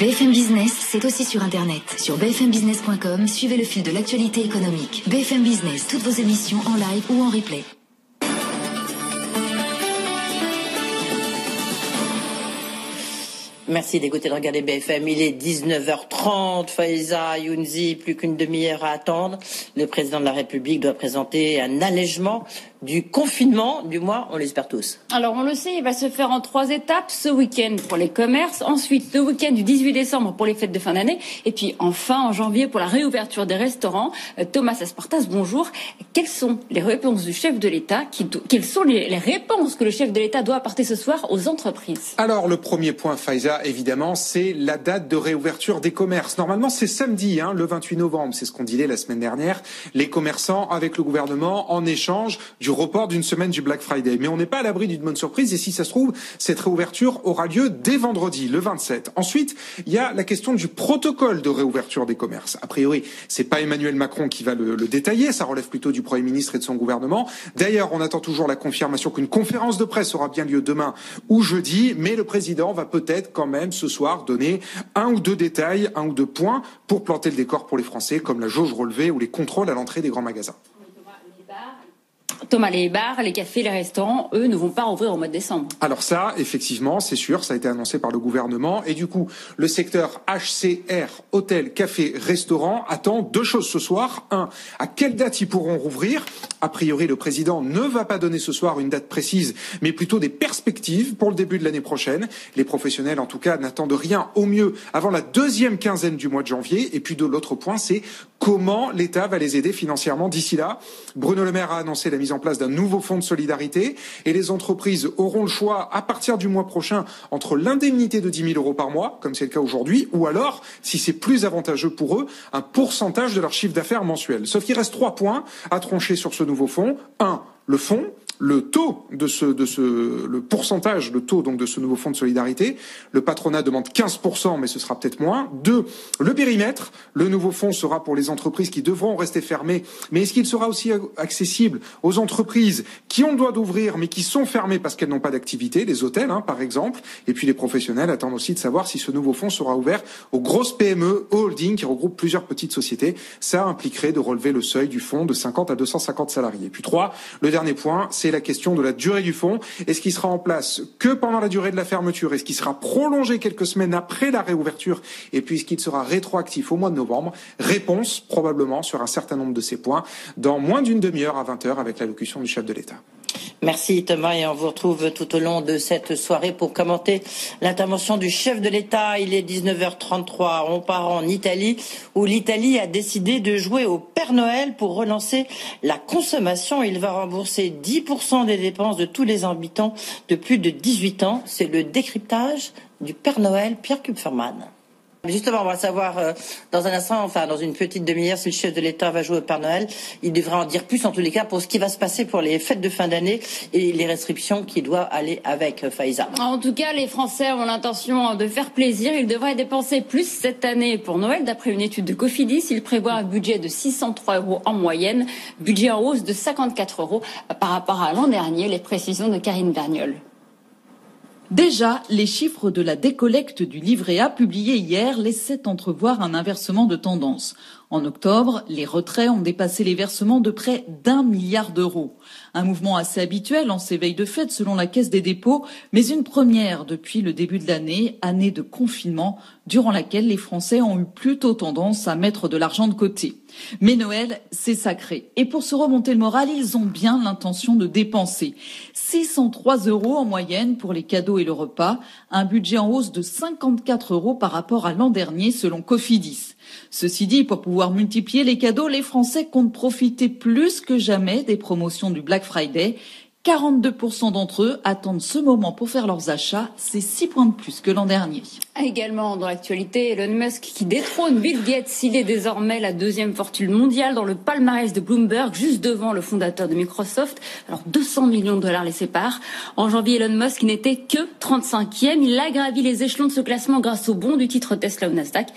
BFM Business, c'est aussi sur Internet. Sur bfmbusiness.com, suivez le fil de l'actualité économique. BFM Business, toutes vos émissions en live ou en replay. Merci d'écouter de regarder BFM. Il est 19h30. Faiza Younzi, plus qu'une demi-heure à attendre. Le président de la République doit présenter un allègement du confinement, du mois, on l'espère tous. Alors on le sait, il va se faire en trois étapes. Ce week-end pour les commerces, ensuite le week-end du 18 décembre pour les fêtes de fin d'année, et puis enfin en janvier pour la réouverture des restaurants. Euh, Thomas Aspartas, bonjour. Quelles sont les réponses du chef de l'État Quelles sont les, les réponses que le chef de l'État doit apporter ce soir aux entreprises? Alors le premier point, Faiza, évidemment, c'est la date de réouverture des commerces. Normalement, c'est samedi, hein, le 28 novembre. C'est ce qu'on disait la semaine dernière. Les commerçants avec le gouvernement en échange du report d'une semaine du Black Friday. Mais on n'est pas à l'abri d'une bonne surprise. Et si ça se trouve, cette réouverture aura lieu dès vendredi, le 27. Ensuite, il y a la question du protocole de réouverture des commerces. A priori, c'est pas Emmanuel Macron qui va le, le détailler. Ça relève plutôt du Premier ministre et de son gouvernement. D'ailleurs, on attend toujours la confirmation qu'une conférence de presse aura bien lieu demain ou jeudi. Mais le président va peut-être quand même ce soir donner un ou deux détails, un ou deux points pour planter le décor pour les Français, comme la jauge relevée ou les contrôles à l'entrée des grands magasins. Thomas, les bars, les cafés, les restaurants, eux, ne vont pas rouvrir au mois de décembre. Alors ça, effectivement, c'est sûr, ça a été annoncé par le gouvernement. Et du coup, le secteur HCR, hôtel, café, restaurant, attend deux choses ce soir. Un, à quelle date ils pourront rouvrir? A priori, le président ne va pas donner ce soir une date précise, mais plutôt des perspectives pour le début de l'année prochaine. Les professionnels, en tout cas, n'attendent rien au mieux avant la deuxième quinzaine du mois de janvier. Et puis de l'autre point, c'est comment l'État va les aider financièrement d'ici là? Bruno Le Maire a annoncé la mise en place d'un nouveau fonds de solidarité et les entreprises auront le choix à partir du mois prochain entre l'indemnité de 10 000 euros par mois, comme c'est le cas aujourd'hui, ou alors, si c'est plus avantageux pour eux, un pourcentage de leur chiffre d'affaires mensuel. Sauf qu'il reste trois points à trancher sur ce nouveau fonds. Un, le fonds le taux de ce, de ce, le pourcentage, le taux donc de ce nouveau fonds de solidarité. Le patronat demande 15%, mais ce sera peut-être moins. Deux, le périmètre. Le nouveau fonds sera pour les entreprises qui devront rester fermées, mais est-ce qu'il sera aussi accessible aux entreprises qui ont le droit d'ouvrir, mais qui sont fermées parce qu'elles n'ont pas d'activité, les hôtels, hein, par exemple? Et puis les professionnels attendent aussi de savoir si ce nouveau fonds sera ouvert aux grosses PME, aux holdings qui regroupent plusieurs petites sociétés. Ça impliquerait de relever le seuil du fonds de 50 à 250 salariés. Puis trois, le dernier point, c'est la question de la durée du fonds. Est-ce qu'il sera en place que pendant la durée de la fermeture? Est-ce qu'il sera prolongé quelques semaines après la réouverture? Et puis, est-ce qu'il sera rétroactif au mois de novembre? Réponse, probablement, sur un certain nombre de ces points, dans moins d'une demi-heure à 20 heures avec l'allocution du chef de l'État. Merci Thomas et on vous retrouve tout au long de cette soirée pour commenter l'intervention du chef de l'État. Il est 19h33. On part en Italie où l'Italie a décidé de jouer au Père Noël pour relancer la consommation. Il va rembourser 10% des dépenses de tous les habitants de plus de 18 ans. C'est le décryptage du Père Noël Pierre Kupferman. Justement, on va savoir euh, dans un instant, enfin dans une petite demi-heure, si le chef de l'État va jouer au Père Noël. Il devrait en dire plus en tous les cas pour ce qui va se passer pour les fêtes de fin d'année et les restrictions qui doivent aller avec euh, Faïza. En tout cas, les Français ont l'intention de faire plaisir. Ils devraient dépenser plus cette année pour Noël. D'après une étude de Cofidis, ils prévoient un budget de 603 euros en moyenne, budget en hausse de 54 euros par rapport à l'an dernier. Les précisions de Karine Berniol. Déjà, les chiffres de la décollecte du livret A publiés hier laissaient entrevoir un inversement de tendance. En octobre, les retraits ont dépassé les versements de près d'un milliard d'euros. Un mouvement assez habituel en ces veilles de fête selon la Caisse des dépôts, mais une première depuis le début de l'année, année de confinement, durant laquelle les Français ont eu plutôt tendance à mettre de l'argent de côté. Mais Noël, c'est sacré. Et pour se remonter le moral, ils ont bien l'intention de dépenser. 603 euros en moyenne pour les cadeaux et le repas, un budget en hausse de 54 euros par rapport à l'an dernier selon Cofidis. Ceci dit, pour pouvoir multiplier les cadeaux, les Français comptent profiter plus que jamais des promotions du Black Friday. 42% d'entre eux attendent ce moment pour faire leurs achats, c'est 6 points de plus que l'an dernier. Également dans l'actualité, Elon Musk qui détrône Bill Gates. Il est désormais la deuxième fortune mondiale dans le palmarès de Bloomberg, juste devant le fondateur de Microsoft. Alors 200 millions de dollars les séparent. En janvier, Elon Musk n'était que 35e. Il a gravi les échelons de ce classement grâce au bon du titre Tesla au Nasdaq.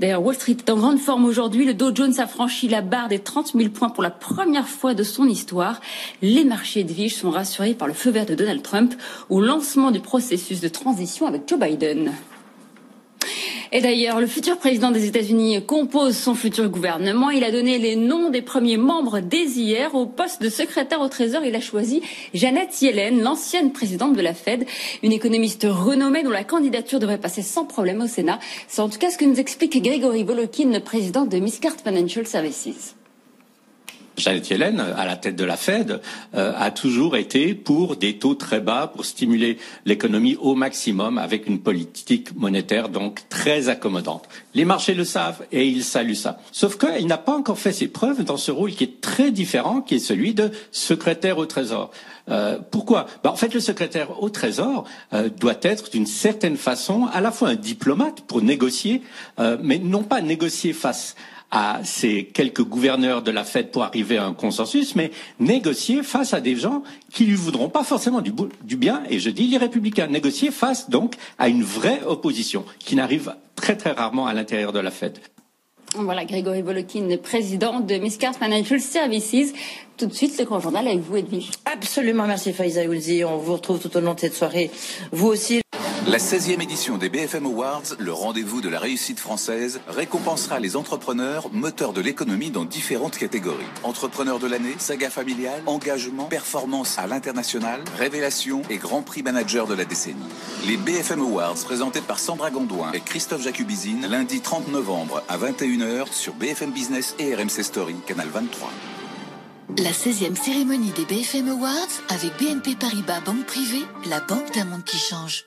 D'ailleurs, Wall Street est en grande forme aujourd'hui. Le Dow Jones a franchi la barre des 30 000 points pour la première fois de son histoire. Les marchés de Vige sont rassurés par le feu vert de Donald Trump au lancement du processus de transition avec Joe Biden. Et d'ailleurs, le futur président des États-Unis compose son futur gouvernement. Il a donné les noms des premiers membres dès hier au poste de secrétaire au Trésor. Il a choisi Janet Yellen, l'ancienne présidente de la Fed, une économiste renommée dont la candidature devrait passer sans problème au Sénat. C'est en tout cas ce que nous explique Grégory Volokin, le président de Miscart Financial Services. Janet Yellen, à la tête de la Fed, euh, a toujours été pour des taux très bas pour stimuler l'économie au maximum avec une politique monétaire donc très accommodante. Les marchés le savent et ils saluent ça. Sauf qu'il n'a pas encore fait ses preuves dans ce rôle qui est très différent, qui est celui de secrétaire au Trésor. Euh, pourquoi? Ben, En fait, le secrétaire au Trésor euh, doit être d'une certaine façon à la fois un diplomate pour négocier, mais non pas négocier face à ces quelques gouverneurs de la Fed pour arriver à un consensus, mais négocier face à des gens qui lui voudront pas forcément du, du bien, et je dis les républicains, négocier face donc à une vraie opposition qui n'arrive très très rarement à l'intérieur de la Fed. Voilà, Grégory Volokin, président de Miscard Financial Services. Tout de suite, le grand journal avec vous, Edwige. Absolument, merci Faiza Oulzi. On vous retrouve tout au long de cette soirée. Vous aussi. La 16e édition des BFM Awards, le rendez-vous de la réussite française, récompensera les entrepreneurs moteurs de l'économie dans différentes catégories. Entrepreneurs de l'année, saga familiale, engagement, performance à l'international, révélation et grand prix manager de la décennie. Les BFM Awards présentés par Sandra Gondouin et Christophe Jacubizine lundi 30 novembre à 21h sur BFM Business et RMC Story, canal 23. La 16e cérémonie des BFM Awards avec BNP Paribas Banque Privée, la banque d'un monde qui change.